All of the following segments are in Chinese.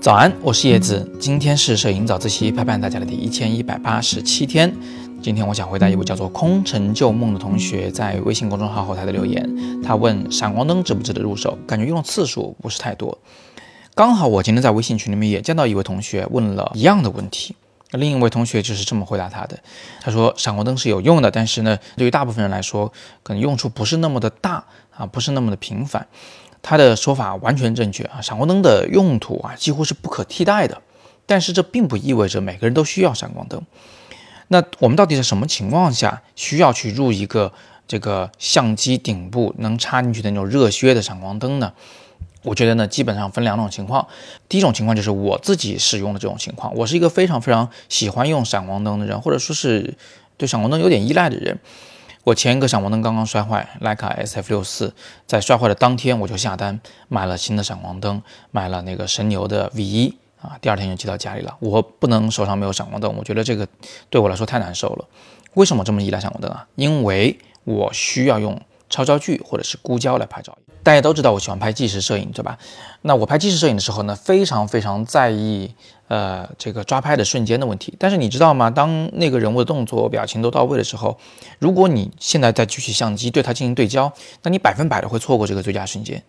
早安，我是叶子，今天是摄影早自习陪伴大家的第一千一百八十七天。今天我想回答一位叫做空城旧梦的同学在微信公众号后台的留言。他问闪光灯值不值得入手？感觉用的次数不是太多。刚好我今天在微信群里面也见到一位同学问了一样的问题。另一位同学就是这么回答他的。他说闪光灯是有用的，但是呢，对于大部分人来说，可能用处不是那么的大啊，不是那么的频繁。他的说法完全正确啊，闪光灯的用途啊几乎是不可替代的，但是这并不意味着每个人都需要闪光灯。那我们到底在什么情况下需要去入一个这个相机顶部能插进去的那种热靴的闪光灯呢？我觉得呢，基本上分两种情况。第一种情况就是我自己使用的这种情况，我是一个非常非常喜欢用闪光灯的人，或者说是对闪光灯有点依赖的人。我前一个闪光灯刚刚摔坏，徕卡 SF 六四，在摔坏的当天我就下单买了新的闪光灯，买了那个神牛的 V 一啊，第二天就寄到家里了。我不能手上没有闪光灯，我觉得这个对我来说太难受了。为什么这么依赖闪光灯啊？因为我需要用超焦距或者是估焦来拍照。大家都知道我喜欢拍纪实摄影，对吧？那我拍纪实摄影的时候呢，非常非常在意呃这个抓拍的瞬间的问题。但是你知道吗？当那个人物的动作、表情都到位的时候，如果你现在再举起相机对它进行对焦，那你百分百的会错过这个最佳瞬间。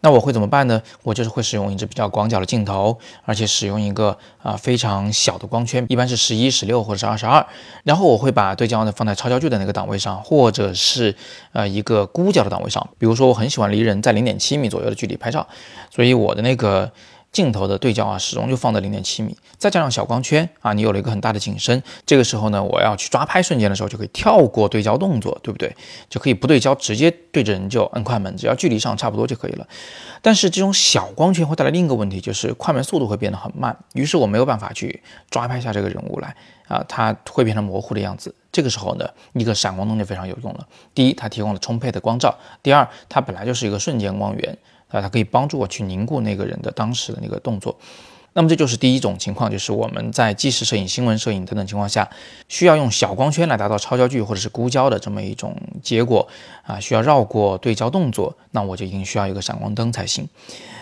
那我会怎么办呢？我就是会使用一支比较广角的镜头，而且使用一个啊非常小的光圈，一般是十一、十六或者是二十二。然后我会把对焦呢放在超焦距的那个档位上，或者是呃一个估焦的档位上。比如说我很喜欢离人在零点七米左右的距离拍照，所以我的那个。镜头的对焦啊，始终就放在零点七米，再加上小光圈啊，你有了一个很大的景深。这个时候呢，我要去抓拍瞬间的时候，就可以跳过对焦动作，对不对？就可以不对焦，直接对着人就摁快门，只要距离上差不多就可以了。但是这种小光圈会带来另一个问题，就是快门速度会变得很慢，于是我没有办法去抓拍下这个人物来啊，它会变成模糊的样子。这个时候呢，一个闪光灯就非常有用了。第一，它提供了充沛的光照；第二，它本来就是一个瞬间光源。啊，它可以帮助我去凝固那个人的当时的那个动作。那么这就是第一种情况，就是我们在纪实摄影、新闻摄影等等情况下，需要用小光圈来达到超焦距或者是估焦的这么一种结果啊，需要绕过对焦动作，那我就一定需要一个闪光灯才行。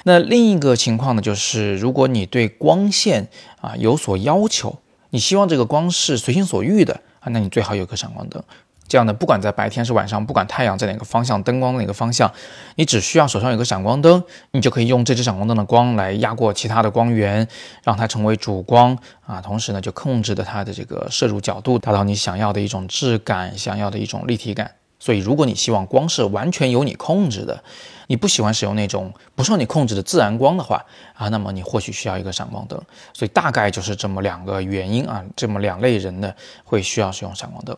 那另一个情况呢，就是如果你对光线啊有所要求，你希望这个光是随心所欲的啊，那你最好有个闪光灯。这样呢，不管在白天是晚上，不管太阳在哪个方向，灯光哪个方向，你只需要手上有个闪光灯，你就可以用这支闪光灯的光来压过其他的光源，让它成为主光啊。同时呢，就控制的它的这个摄入角度，达到你想要的一种质感，想要的一种立体感。所以，如果你希望光是完全由你控制的，你不喜欢使用那种不受你控制的自然光的话啊，那么你或许需要一个闪光灯。所以大概就是这么两个原因啊，这么两类人呢会需要使用闪光灯。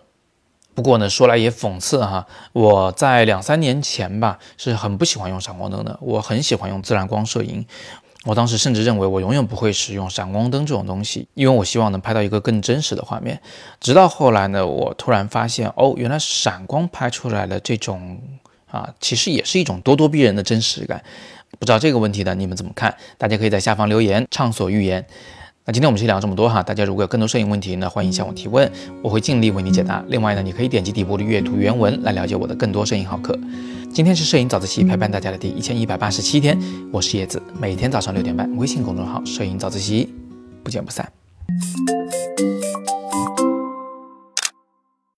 不过呢，说来也讽刺哈，我在两三年前吧，是很不喜欢用闪光灯的。我很喜欢用自然光摄影，我当时甚至认为我永远不会使用闪光灯这种东西，因为我希望能拍到一个更真实的画面。直到后来呢，我突然发现，哦，原来闪光拍出来的这种啊，其实也是一种咄咄逼人的真实感。不知道这个问题呢，你们怎么看？大家可以在下方留言，畅所欲言。那今天我们先聊这么多哈，大家如果有更多摄影问题呢，欢迎向我提问，我会尽力为你解答。另外呢，你可以点击底部的阅读原文来了解我的更多摄影好课。今天是摄影早自习陪伴大家的第一千一百八十七天，我是叶子，每天早上六点半，微信公众号“摄影早自习”，不见不散。